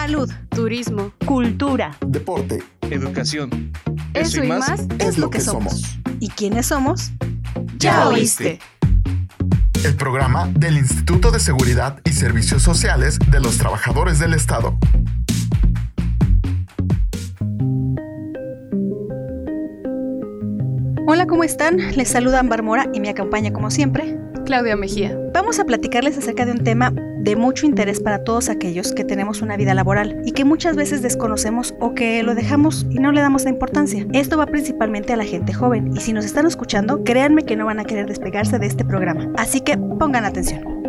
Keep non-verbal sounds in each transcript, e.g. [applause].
Salud, turismo, cultura, deporte, educación. Eso, y más, es lo que somos. ¿Y quiénes somos? Ya oíste. El programa del Instituto de Seguridad y Servicios Sociales de los Trabajadores del Estado. Hola, ¿cómo están? Les saluda Ambar Mora y me acompaña como siempre Claudia Mejía. Vamos a platicarles acerca de un tema de mucho interés para todos aquellos que tenemos una vida laboral y que muchas veces desconocemos o que lo dejamos y no le damos la importancia. Esto va principalmente a la gente joven y si nos están escuchando, créanme que no van a querer despegarse de este programa. Así que pongan atención.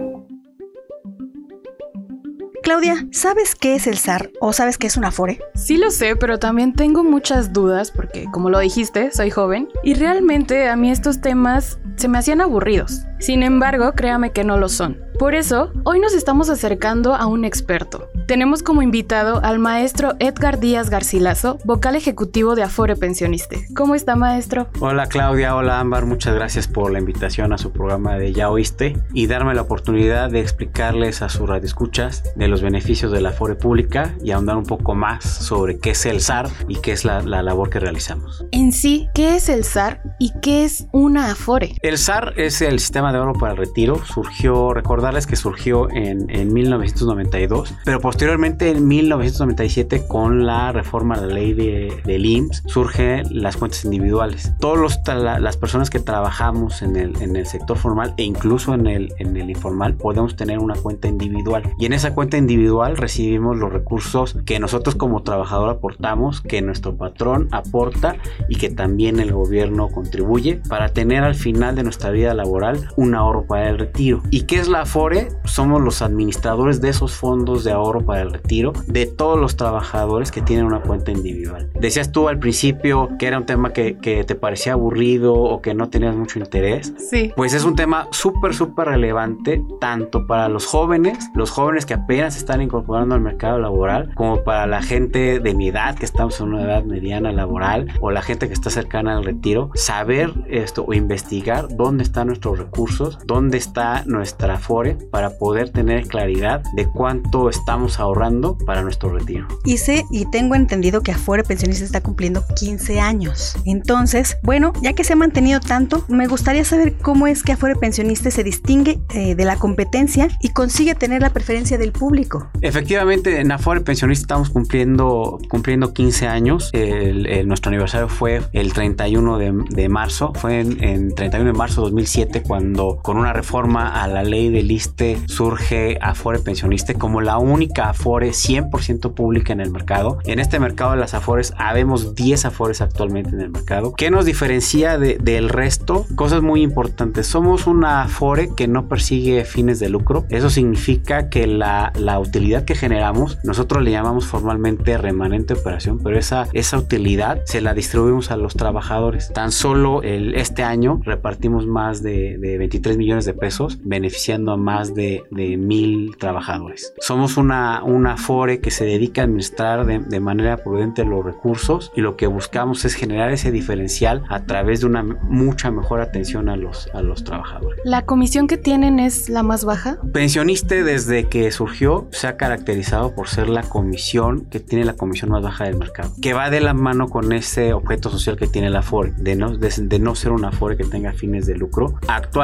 Claudia, ¿sabes qué es el SAR o sabes qué es una FORE? Sí lo sé, pero también tengo muchas dudas porque, como lo dijiste, soy joven y realmente a mí estos temas se me hacían aburridos. Sin embargo, créame que no lo son. Por eso, hoy nos estamos acercando a un experto. Tenemos como invitado al maestro Edgar Díaz Garcilaso, vocal ejecutivo de Afore Pensioniste. ¿Cómo está, maestro? Hola, Claudia. Hola, Ámbar. Muchas gracias por la invitación a su programa de Ya Oíste y darme la oportunidad de explicarles a sus radioescuchas de los beneficios de la Afore pública y ahondar un poco más sobre qué es el SAR y qué es la, la labor que realizamos. En sí, ¿qué es el SAR y qué es una Afore? El SAR es el sistema de ahorro para el retiro. Surgió, recordarles que surgió en, en 1992, pero posteriormente en 1997 con la reforma de la ley de, del IMSS surgen las cuentas individuales. Todas las personas que trabajamos en el, en el sector formal e incluso en el, en el informal podemos tener una cuenta individual y en esa cuenta individual recibimos los recursos que nosotros como trabajador aportamos, que nuestro patrón aporta y que también el gobierno contribuye para tener al final de nuestra vida laboral un ahorro para el retiro. ¿Y qué es la Afore? Somos los administradores de esos fondos de ahorro para el retiro de todos los trabajadores que tienen una cuenta individual. Decías tú al principio que era un tema que, que te parecía aburrido o que no tenías mucho interés. Sí. Pues es un tema súper, súper relevante tanto para los jóvenes, los jóvenes que apenas están incorporando al mercado laboral, como para la gente de mi edad, que estamos en una edad mediana laboral, o la gente que está cercana al retiro, saber esto o investigar dónde están nuestros recursos, dónde está nuestra FORE para poder tener claridad de cuánto estamos ahorrando para nuestro retiro. Sé y tengo entendido que Afore Pensionista está cumpliendo 15 años. Entonces, bueno, ya que se ha mantenido tanto, me gustaría saber cómo es que Afore Pensionista se distingue eh, de la competencia y consigue tener la preferencia del público. Efectivamente, en Afore Pensionista estamos cumpliendo, cumpliendo 15 años. El, el, nuestro aniversario fue el 31 de, de marzo, fue en, en 31 de marzo de 2007 cuando con una reforma a la ley del ISTE surge Afore Pensionista como la única Afore 100% pública en el mercado. En este mercado de las Afores habemos 10 Afores actualmente en el mercado. ¿Qué nos diferencia de, del resto? Cosas muy importantes. Somos una Afore que no persigue fines de lucro. Eso significa que la, la utilidad que generamos, nosotros le llamamos formalmente remanente operación, pero esa, esa utilidad se la distribuimos a los trabajadores. Tan solo el, este año repartimos más de, de 23 millones de pesos, beneficiando a más de, de mil trabajadores. Somos una, una FORE que se dedica a administrar de, de, manera prudente los recursos y lo que buscamos es generar ese diferencial a través de una mucha mejor atención a los, a los trabajadores. ¿La comisión que tienen es la más baja? Pensionista desde que surgió se ha caracterizado por ser la comisión que tiene la comisión más baja del mercado, que va de la mano con ese objeto social que tiene la FORE, de no, de, de no ser una FORE que tenga fines de lucro.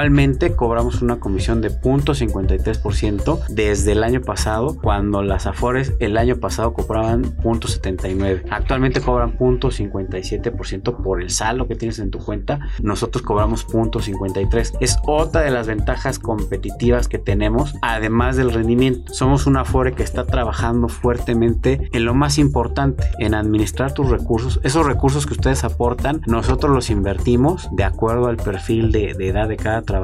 Actualmente cobramos una comisión de 0.53% desde el año pasado, cuando las AFORES el año pasado cobraban 0.79. Actualmente cobran 0.57% por el saldo que tienes en tu cuenta. Nosotros cobramos 0.53. Es otra de las ventajas competitivas que tenemos, además del rendimiento. Somos una AFORE que está trabajando fuertemente en lo más importante, en administrar tus recursos. Esos recursos que ustedes aportan, nosotros los invertimos de acuerdo al perfil de, de edad de cada trabajador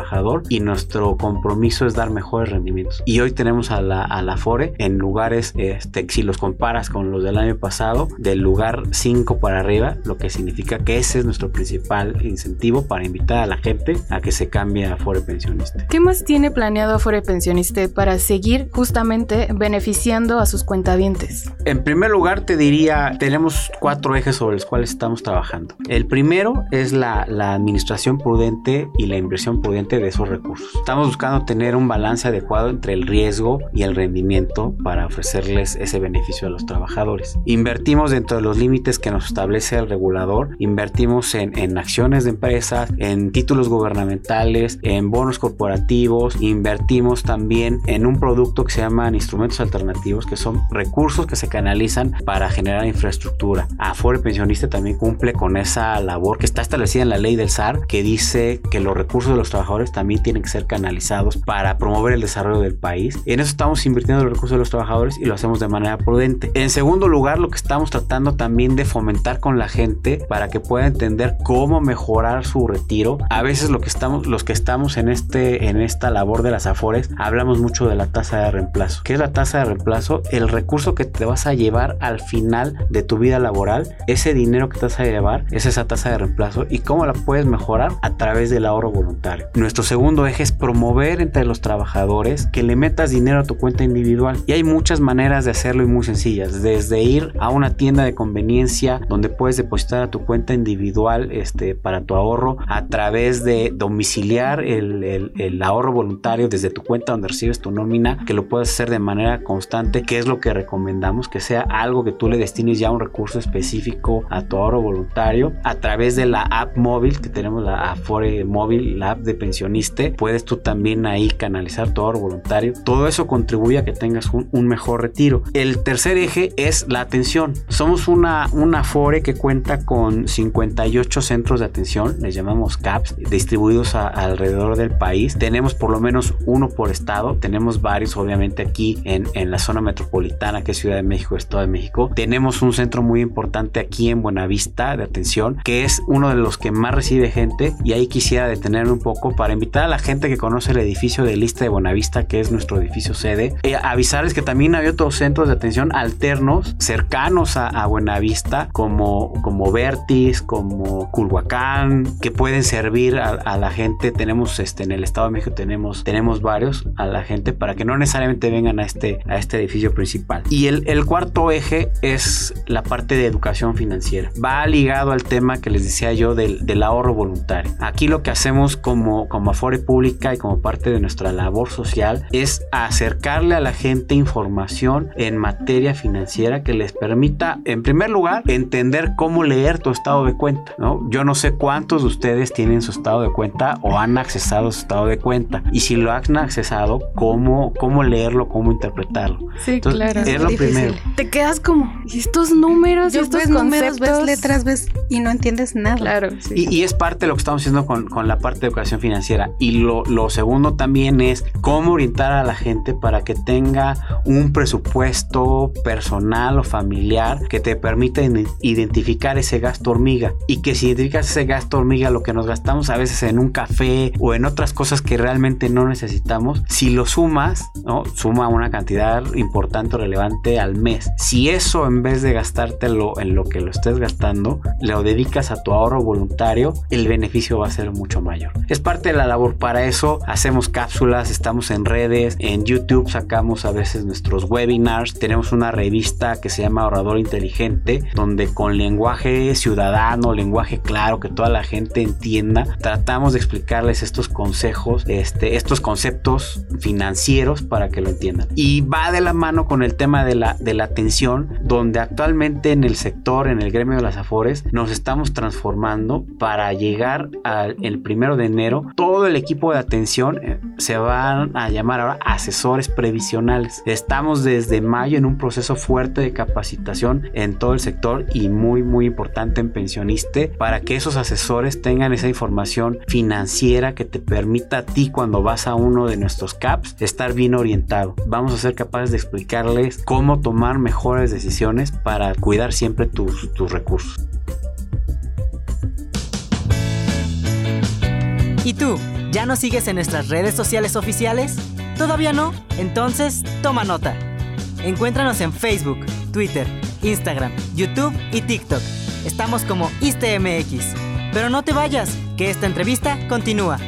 y nuestro compromiso es dar mejores rendimientos. Y hoy tenemos a la, a la FORE en lugares, este, si los comparas con los del año pasado, del lugar 5 para arriba, lo que significa que ese es nuestro principal incentivo para invitar a la gente a que se cambie a Afore Pensionista. ¿Qué más tiene planeado Afore Pensionista para seguir justamente beneficiando a sus cuentavientes? En primer lugar, te diría, tenemos cuatro ejes sobre los cuales estamos trabajando. El primero es la, la administración prudente y la inversión prudente conveniente de esos recursos. Estamos buscando tener un balance adecuado entre el riesgo y el rendimiento para ofrecerles ese beneficio a los trabajadores. Invertimos dentro de los límites que nos establece el regulador, invertimos en, en acciones de empresas, en títulos gubernamentales, en bonos corporativos, invertimos también en un producto que se llaman instrumentos alternativos, que son recursos que se canalizan para generar infraestructura. Afore Pensionista también cumple con esa labor que está establecida en la ley del SAR, que dice que los recursos de los trabajadores también tienen que ser canalizados para promover el desarrollo del país. En eso estamos invirtiendo los recursos de los trabajadores y lo hacemos de manera prudente. En segundo lugar, lo que estamos tratando también de fomentar con la gente para que pueda entender cómo mejorar su retiro. A veces lo que estamos, los que estamos en este, en esta labor de las afores, hablamos mucho de la tasa de reemplazo. ¿Qué es la tasa de reemplazo? El recurso que te vas a llevar al final de tu vida laboral, ese dinero que te vas a llevar, es esa tasa de reemplazo y cómo la puedes mejorar a través del ahorro voluntario. Nuestro segundo eje es promover entre los trabajadores que le metas dinero a tu cuenta individual. Y hay muchas maneras de hacerlo y muy sencillas, desde ir a una tienda de conveniencia donde puedes depositar a tu cuenta individual este, para tu ahorro a través de domiciliar el, el ahorro voluntario desde tu cuenta donde recibes tu nómina, que lo puedes hacer de manera constante, que es lo que recomendamos, que sea algo que tú le destines ya un recurso específico a tu ahorro voluntario a través de la app móvil que tenemos la Afore móvil, app de pensionista, puedes tú también ahí canalizar tu ahorro voluntario. Todo eso contribuye a que tengas un, mejor retiro. El tercer eje es la atención. Somos una, una Afore que cuenta con 58 centros de atención, les llamamos CAPS, distribuidos alrededor del país. Tenemos por lo menos uno por estado, tenemos varios obviamente aquí en, en la zona metropolitana que es Ciudad de México, Estado de México. Tenemos un centro muy importante aquí en Buenavista de atención, que es uno de los que más recibe gente y ahí quisiera detenerme un poco para invitar a la gente que conoce el edificio de Lista de Buenavista, que es nuestro edificio sede, eh, avisarles que también hay otros centros de atención alternos cercanos a, a Buenavista, como, como Vertis, como Culhuacán, que pueden servir a, la gente. Tenemos este, en el Estado de México, tenemos, tenemos varios a la gente para que no necesariamente vengan a este, a este edificio principal. Y el, cuarto eje es la parte de educación financiera. Va ligado al tema que les decía yo del ahorro voluntario. Aquí lo que hacemos como, como Afore Pública y como parte de nuestra labor social es acercarle a la gente información en materia financiera que les permita, en primer lugar, entender cómo leer tu estado de cuenta. ¿no? Yo no sé cuántos de ustedes tienen su estado de cuenta o han accesado su estado de cuenta. Y si lo han accesado, cómo, cómo leerlo, cómo interpretarlo. Sí, claro. Es, lo primero. Te quedas como, ¿y estos números? ¿Y estos ves números, ves letras, ves y no entiendes nada. Claro. Y, y, es parte de lo que estamos haciendo con, con la parte de educación financiera. Y lo, lo, segundo también es cómo orientar a la gente para que tenga un presupuesto personal o familiar que te permita identificar ese gasto hormiga. Y que si identificas ese gasto hormiga, lo que nos gastamos a veces en un café o en otras cosas que realmente no necesitamos, si lo sumas, ¿no? suma una cantidad importante o relevante al mes. Si eso en vez de gastártelo en lo que lo estés gastando, lo dedicas a tu ahorro voluntario, el beneficio va a ser mucho mayor. Es parte la labor. Para eso hacemos cápsulas, estamos en redes, en YouTube sacamos a veces nuestros webinars, tenemos una revista que se llama Ahorrador Inteligente, donde con lenguaje ciudadano, lenguaje claro, que toda la gente entienda, tratamos de explicarles estos consejos, este, estos conceptos financieros para que lo entiendan. Y va de la mano con el tema de la, de la atención, donde actualmente en el sector, en el gremio de las Afores, nos estamos transformando para llegar al primero de enero. Todo el equipo de atención eh, se van a llamar ahora asesores previsionales. Estamos desde mayo en un proceso fuerte de capacitación en todo el sector y muy, muy importante en pensionista para que esos asesores tengan esa información financiera que te permita a ti cuando vas a uno de nuestros CAPS estar bien orientado. Vamos a ser capaces de explicarles cómo tomar mejores decisiones para cuidar siempre tus, tus recursos. ¿Y tú? ¿Ya nos sigues en nuestras redes sociales oficiales? ¿Todavía no? Entonces, toma nota. Encuéntranos en Facebook, Twitter, Instagram, YouTube y TikTok. Estamos como ISTMX. Pero no te vayas, que esta entrevista continúa.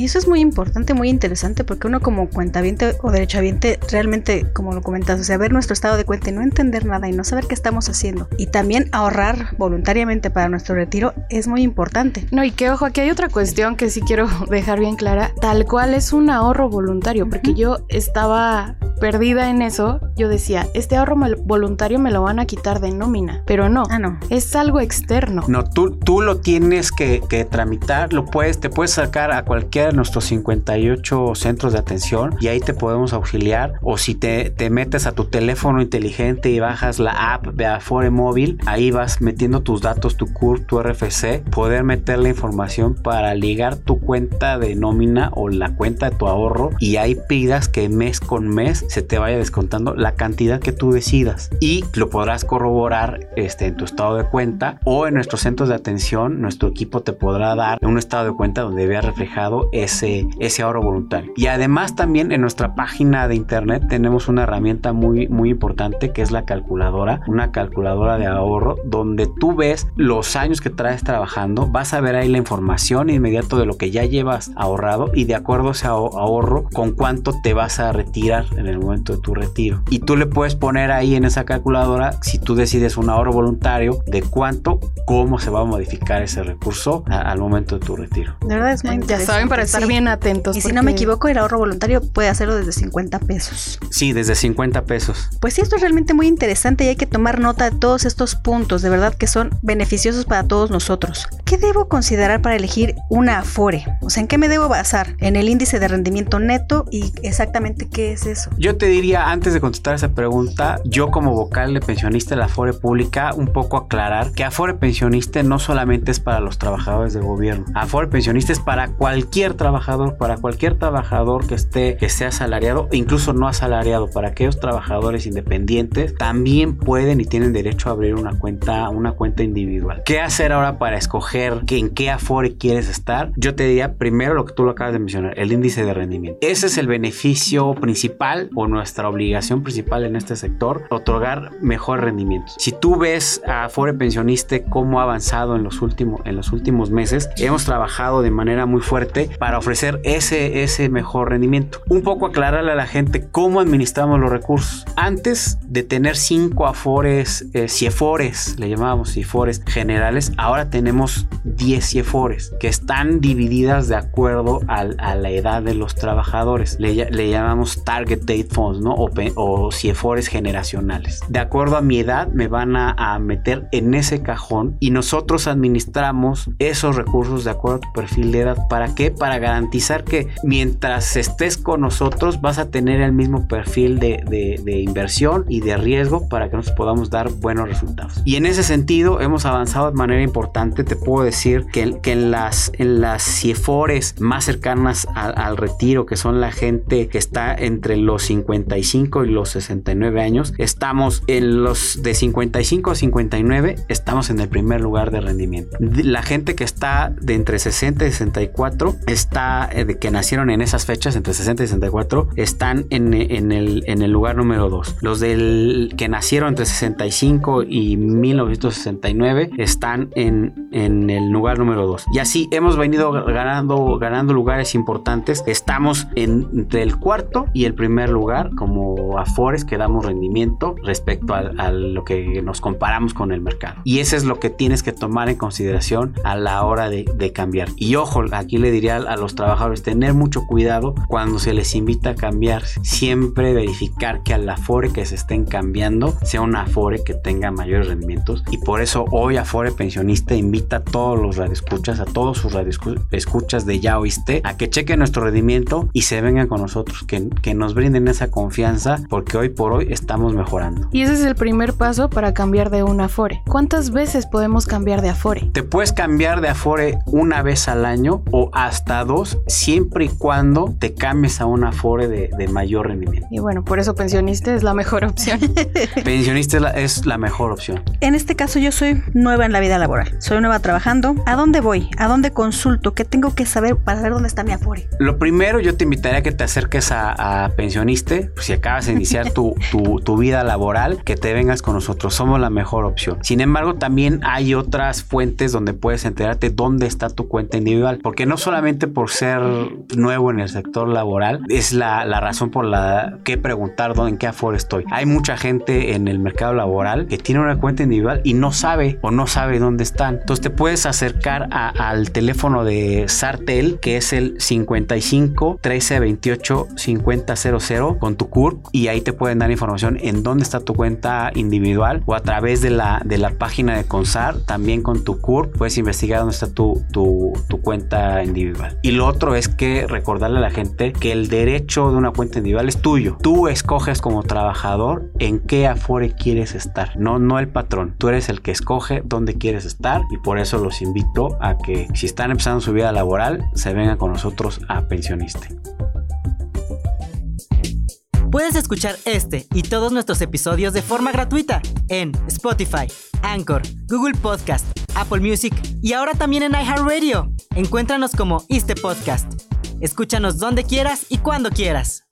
Y eso es muy importante, muy interesante, porque uno como cuentaviente o derechohabiente, realmente, como lo comentas, o sea, ver nuestro estado de cuenta y no entender nada y no saber qué estamos haciendo. Y también ahorrar voluntariamente para nuestro retiro es muy importante. No, y que ojo, aquí hay otra cuestión que sí quiero [laughs] dejar bien clara. Tal cual es un ahorro voluntario, porque yo estaba perdida en eso. Yo decía, este ahorro voluntario me lo van a quitar de nómina, pero no. Ah, no. Es algo externo. No, tú, tú lo tienes que, que tramitar, lo puedes, te puedes sacar a cualquiera nuestros 58 centros de atención y ahí te podemos auxiliar. O si te, te metes a tu teléfono inteligente y bajas la app de Afore Móvil, ahí vas metiendo tus datos, tu CUR, tu RFC, poder meter la información para ligar tu cuenta de nómina o la cuenta de tu ahorro y ahí pidas que mes con mes se te vaya descontando la cantidad que tú decidas y lo podrás corroborar este, en tu estado de cuenta o en nuestros centros de atención nuestro equipo te podrá dar un estado de cuenta donde vea reflejado ese, ese ahorro voluntario y además también en nuestra página de internet tenemos una herramienta muy muy importante que es la calculadora una calculadora de ahorro donde tú ves los años que traes trabajando vas a ver ahí la información inmediato de lo que ya llevas ahorrado y de acuerdo a ese ahorro con cuánto te vas a retirar en el momento de tu retiro. Y tú le puedes poner ahí en esa calculadora, si tú decides un ahorro voluntario, de cuánto, cómo se va a modificar ese recurso al momento de tu retiro. De verdad es muy interesante. Ya saben, para estar bien atentos. Y si no me equivoco, el ahorro voluntario puede hacerlo desde 50 pesos. Sí, desde 50 pesos. Pues sí, esto es realmente muy interesante y hay que tomar nota de todos estos puntos, de verdad que son beneficiosos para todos nosotros. ¿Qué debo considerar para elegir una Afore? O sea, ¿en qué me debo basar? En el índice de rendimiento neto y exactamente qué es eso. Yo te diría, antes de contestar esa pregunta, yo como vocal de pensionista de la Afore Pública, un poco aclarar que Afore Pensionista no solamente es para los trabajadores de gobierno. Afore Pensionista es para cualquier trabajador, para cualquier trabajador que esté, que sea asalariado, incluso no asalariado, para aquellos trabajadores independientes, también pueden y tienen derecho a abrir una cuenta, una cuenta individual. ¿Qué hacer ahora para escoger en qué Afore quieres estar? Yo te diría primero lo que tú lo acabas de mencionar, el índice de rendimiento. Ese es el beneficio principal o nuestra obligación principal en este sector, otorgar mejor rendimiento. Si tú ves a Afore Pensionista cómo ha avanzado en los, últimos, en los últimos meses, hemos trabajado de manera muy fuerte para ofrecer ese, ese mejor rendimiento. Un poco aclararle a la gente cómo administramos los recursos. Antes de tener cinco Afores, eh, CIEFORES, le llamábamos CIEFORES generales, ahora tenemos 10 CIEFORES que están divididas de acuerdo al, a la edad de los trabajadores. Le, le llamamos Target Date Funds, ¿no? O, o CIEFORES generacionales. De acuerdo a mi edad, me van a, a meter en ese cajón y nosotros administramos esos recursos de acuerdo a tu perfil de edad. ¿Para qué? Para garantizar que mientras estés con nosotros vas a tener el mismo perfil de, de, de inversión y de riesgo para que nos podamos dar buenos resultados. Y en ese sentido hemos avanzado de manera importante. Te puedo decir que, que en las en las CIEFORES más cercanas al, al retiro, que son la gente que está entre los 55 y los 69 años, estamos en los de 55 a 59, estamos en el primer lugar de rendimiento. La gente que está de entre 60 y 64 está eh, que nacieron en esas fechas, entre 60 y 64, están en, el, lugar número 2. Los del que nacieron entre 65 y 1969 están en, el lugar número 2. Y así hemos venido ganando, ganando lugares importantes. Estamos en, entre el cuarto y el primer lugar como Afores que damos rendimiento respecto a, lo que nos comparamos con el mercado. Y ese es lo que tienes que tomar en consideración a la hora de, de cambiar. Y ojo, aquí le diría a los trabajadores tener mucho cuidado cuando se les invita a cambiar. Siempre verificar que al Afore que se estén cambiando sea un Afore que tenga mayores rendimientos. Y por eso hoy Afore Pensionista invita a todos los radioescuchas, a todos sus radioescuchas de Ya Oíste, a que chequen nuestro rendimiento y se vengan con nosotros, que, que nos brinden esa confianza, porque hoy por hoy estamos mejorando. Y ese es el primer paso para cambiar de un Afore. ¿Cuántas veces podemos cambiar de Afore? Te puedes cambiar de Afore una vez al año o hasta dos, siempre y cuando te cambies a un Afore de, de mayor rendimiento. Y bueno, por eso pensionista es la mejor opción. [laughs] pensionista es la, es la, mejor opción. En este caso yo soy nueva en la vida laboral. Soy nueva trabajando, ¿a dónde voy? ¿A dónde consulto? ¿Qué tengo que saber para ver dónde está mi Afore? Lo primero, yo te invitaría a que te acerques a, a Pensioniste, si acabas de iniciar tu, tu, tu vida laboral, que te vengas con nosotros, somos la mejor opción. Sin embargo, también hay otras fuentes donde puedes enterarte dónde está tu cuenta individual, porque no solamente por ser nuevo en el sector laboral, es la, razón por la que preguntar dónde, en qué Afore estoy. Hay mucha gente en el mercado laboral que tiene una cuenta individual y no sabe o no sabe dónde están. Entonces te puedes acercar al teléfono de Sartel, que es el 55 13 28 50 00 con tu CURP y ahí te pueden dar información en dónde está tu cuenta individual o a través de la, de la página de Consar, también con tu CURP, puedes investigar dónde está tu, tu cuenta individual. Y lo otro es que recordarle a la gente que el derecho de una cuenta individual es tuyo. Tú escoges como trabajador en qué afore quieres estar, no, no el patrón. Tú eres el que escoge dónde quieres estar y por eso los invito a que si están empezando su vida laboral, se vengan con nosotros a pensionista. Puedes escuchar este y todos nuestros episodios de forma gratuita en Spotify, Anchor, Google Podcast, Apple Music y ahora también en iHeartRadio. Encuéntranos como Este Podcast. Escúchanos donde quieras y cuando quieras.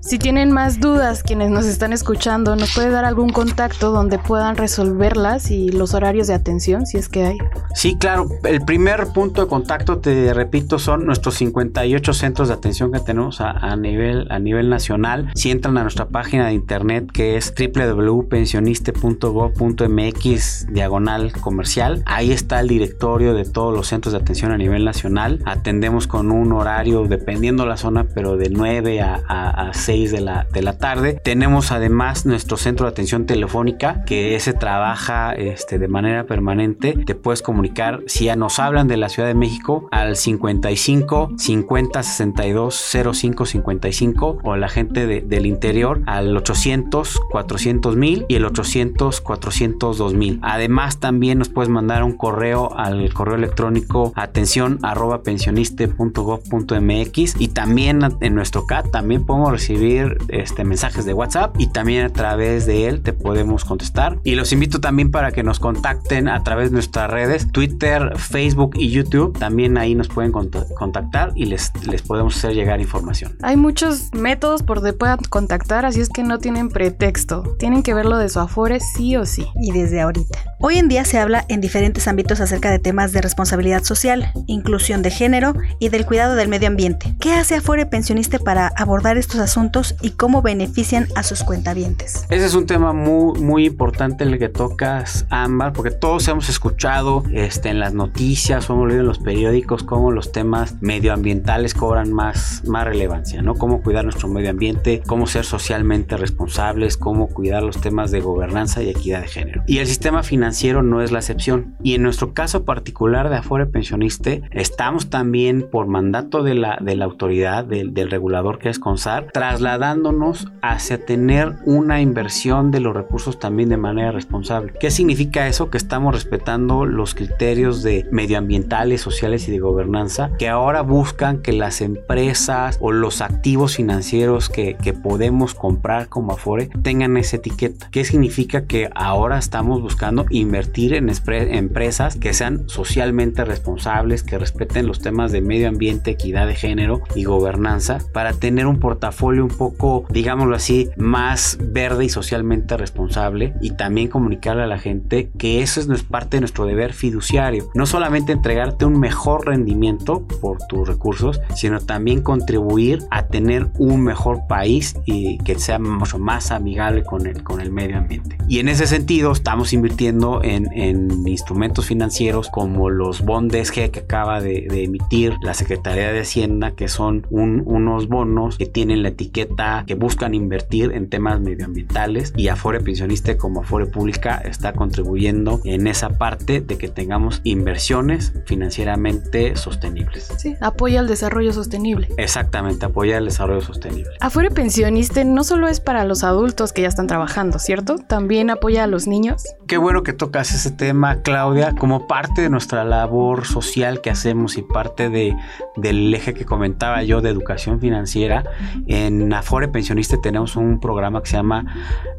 Si tienen más dudas quienes nos están escuchando, ¿nos puede dar algún contacto donde puedan resolverlas y los horarios de atención, si es que hay? Sí, claro. El primer punto de contacto, te repito, son nuestros 58 centros de atención que tenemos a, nivel, a nivel nacional. Si entran a nuestra página de internet que es www.pensioniste.gov.mx diagonal comercial, ahí está el directorio de todos los centros de atención a nivel nacional. Atendemos con un horario, dependiendo la zona, pero de 9 a, a, a 6 de la, de la tarde. Tenemos además nuestro centro de atención telefónica, que ese trabaja este, de manera permanente. Te puedes comunicar si ya nos hablan de la Ciudad de México al 55 50 62 05 55 o la gente de- del interior al 800 400 mil y el 800 402 mil. Además también nos puedes mandar un correo al correo electrónico atención arroba pensioniste.gov.mx y también en nuestro CAT también podemos recibir este, mensajes de WhatsApp y también a través de él te podemos contestar. Y los invito también para que nos contacten a través de nuestras redes, Twitter, Facebook y YouTube. También ahí nos pueden cont- contactar y les, les podemos hacer llegar información. Hay muchos métodos por donde puedan contactar, así es que no tienen pretexto. Tienen que verlo de su afore sí o sí. y desde ahorita. Hoy en día se habla en diferentes ámbitos acerca de temas de responsabilidad social, inclusión de género y del cuidado del medio ambiente. ¿Qué hace Afore Pensionista para abordar estos asuntos y cómo benefician a sus cuentavientes? Ese es un tema muy, muy importante el que tocas, Ámbar, porque todos hemos escuchado este, en las noticias o hemos leído en los periódicos cómo los temas medioambientales cobran más, más relevancia, ¿no? Cómo cuidar nuestro medio ambiente, cómo ser socialmente responsables, cómo cuidar los temas de gobernanza y equidad de género. Y el sistema financiero no es la excepción. Y en nuestro caso particular de Afore Pensionista, estamos también por mandato de la, de la autoridad, del, del regulador que es CONSAR, trasladándonos hacia tener una inversión de los recursos también de manera responsable. ¿Qué significa eso? Que estamos respetando los criterios de medioambientales, sociales y de gobernanza que ahora buscan que las empresas o los activos financieros que, que podemos comprar como Afore tengan esa etiqueta. ¿Qué significa? Que ahora estamos buscando invertir en empresas que sean socialmente responsables, que respeten los temas de medio ambiente, equidad de género y gobernanza para tener un portafolio un poco, digámoslo así, más verde y socialmente responsable y también comunicarle a la gente que eso es parte de nuestro deber fiduciario. No solamente entregarte un mejor rendimiento por tus recursos, sino también contribuir a tener un mejor país y que sea mucho más amigable con el, con el medio ambiente. Y en ese sentido estamos invirtiendo en, en instrumentos financieros como los bondes G que acaba de, de emitir la Secretaría de Hacienda, que son un- unos bonos que tienen la etiqueta que buscan invertir en temas medioambientales y Afore Pensionista como Afore Pública está contribuyendo en esa parte de que tengamos inversiones financieramente sostenibles. Sí, apoya el desarrollo sostenible. Exactamente, apoyar el desarrollo sostenible. Afore Pensionista no solo es para los adultos que ya están trabajando, ¿cierto? También apoya a los niños. Qué bueno que tocas ese tema, Claudia, como parte de nuestra labor social que hacemos y parte de, del eje que comentaba yo de educación financiera. En Afore Pensionista tenemos un programa que se llama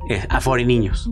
eh, Afore Niños.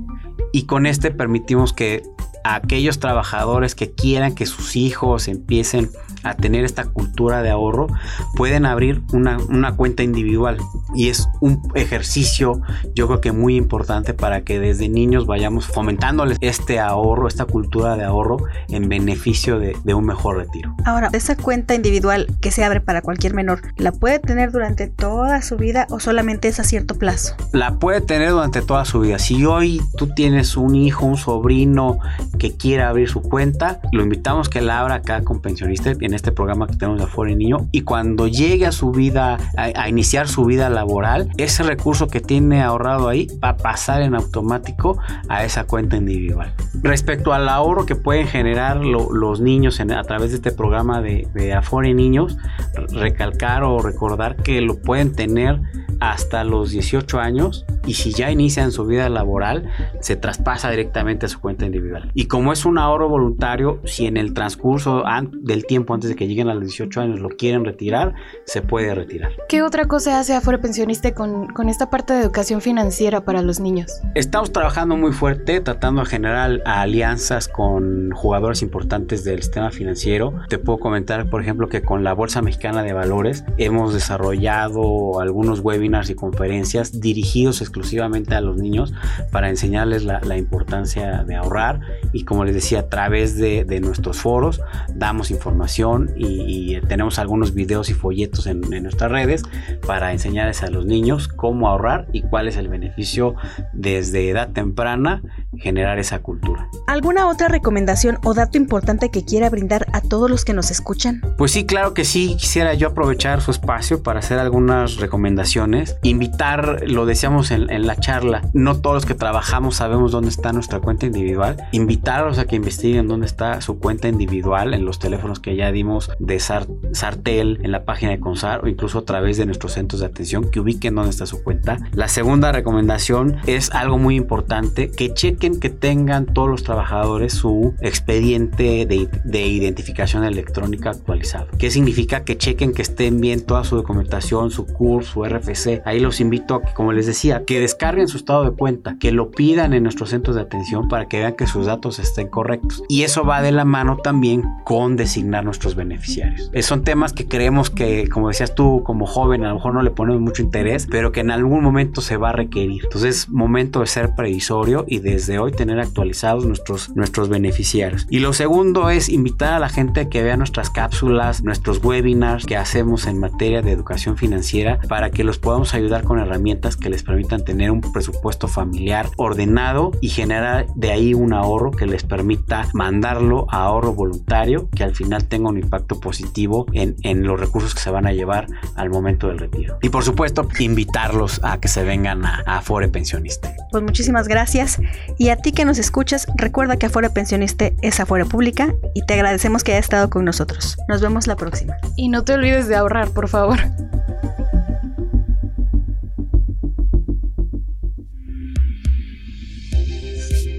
Y con este permitimos que aquellos trabajadores que quieran que sus hijos empiecen a tener esta cultura de ahorro, pueden abrir una, una, cuenta individual. Y es un ejercicio, yo creo que muy importante para que desde niños vayamos fomentándoles este ahorro, esta cultura de ahorro en beneficio de, de un mejor retiro. Ahora, esa cuenta individual que se abre para cualquier menor, ¿la puede tener durante toda su vida o solamente es a cierto plazo? La puede tener durante toda su vida. Si hoy tú tienes un hijo, un sobrino que quiera abrir su cuenta, lo invitamos que la abra acá con pensionista en este programa que tenemos de Afore Niño y cuando llegue a su vida, a, a, iniciar su vida laboral, ese recurso que tiene ahorrado ahí va a pasar en automático a esa cuenta individual. Respecto al ahorro que pueden generar lo, los niños en, a través de este programa de, de Afore Niños, recalcar o recordar que lo pueden tener hasta los 18 años y si ya inician su vida laboral se traspasa directamente a su cuenta individual. Y como es un ahorro voluntario, si en el transcurso del tiempo antes de que lleguen a los 18 años lo quieren retirar, se puede retirar. ¿Qué otra cosa hace Afore Pensionista con, con esta parte de educación financiera para los niños? Estamos trabajando muy fuerte tratando de generar alianzas con jugadores importantes del sistema financiero. Te puedo comentar, por ejemplo, que con la Bolsa Mexicana de Valores hemos desarrollado algunos webinars y conferencias dirigidos exclusivamente a los niños para enseñarles la, la importancia de ahorrar y como les decía a través de, de nuestros foros damos información y, y, tenemos algunos videos y folletos en, en, nuestras redes para enseñarles a los niños cómo ahorrar y cuál es el beneficio desde edad temprana generar esa cultura. ¿Alguna otra recomendación o dato importante que quiera brindar a todos los que nos escuchan? Pues sí, claro que sí. Quisiera yo aprovechar su espacio para hacer algunas recomendaciones. Invitar, lo decíamos en, en la charla, no todos los que trabajamos sabemos dónde está nuestra cuenta individual. Invitarlos a que investiguen dónde está su cuenta individual en los teléfonos que ya dimos de Sar Sartel, en la página de Consar o incluso a través de nuestros centros de atención que ubiquen dónde está su cuenta. La segunda recomendación es algo muy importante, que chequen que tengan todos los trabajadores su expediente de, de identificación electrónica actualizado. ¿Qué significa? Que chequen que estén bien toda su documentación, su CUR, su RFC. Ahí los invito a que, como les decía, que descarguen su estado de cuenta, que lo pidan en nuestros centros de atención para que vean que sus datos estén correctos. Y eso va de la mano también con designar nuestros beneficiarios. Eh, son temas que creemos que, como decías tú, como joven, a lo mejor no le ponemos mucho interés, pero que en algún momento se va a requerir. Entonces es momento de ser previsorio y desde hoy tener actualizados nuestros, nuestros beneficiarios. Y lo segundo es invitar a la gente a que vea nuestras cápsulas, nuestros webinars que hacemos en materia de educación financiera para que los podamos ayudar con herramientas que les permitan tener un presupuesto familiar ordenado y generar de ahí un ahorro que les permita mandarlo a ahorro voluntario que al final tenga un impacto positivo en, en los recursos que se van a llevar al momento del retiro. Y por supuesto, invitarlos a que se vengan a, a Afore Pensionista. Pues muchísimas gracias. Y a ti que nos escuchas, recuerda que Afore Pensionista es Afore Pública y te agradecemos que hayas estado con nosotros. Nos vemos la próxima. Y no te olvides de ahorrar, por favor.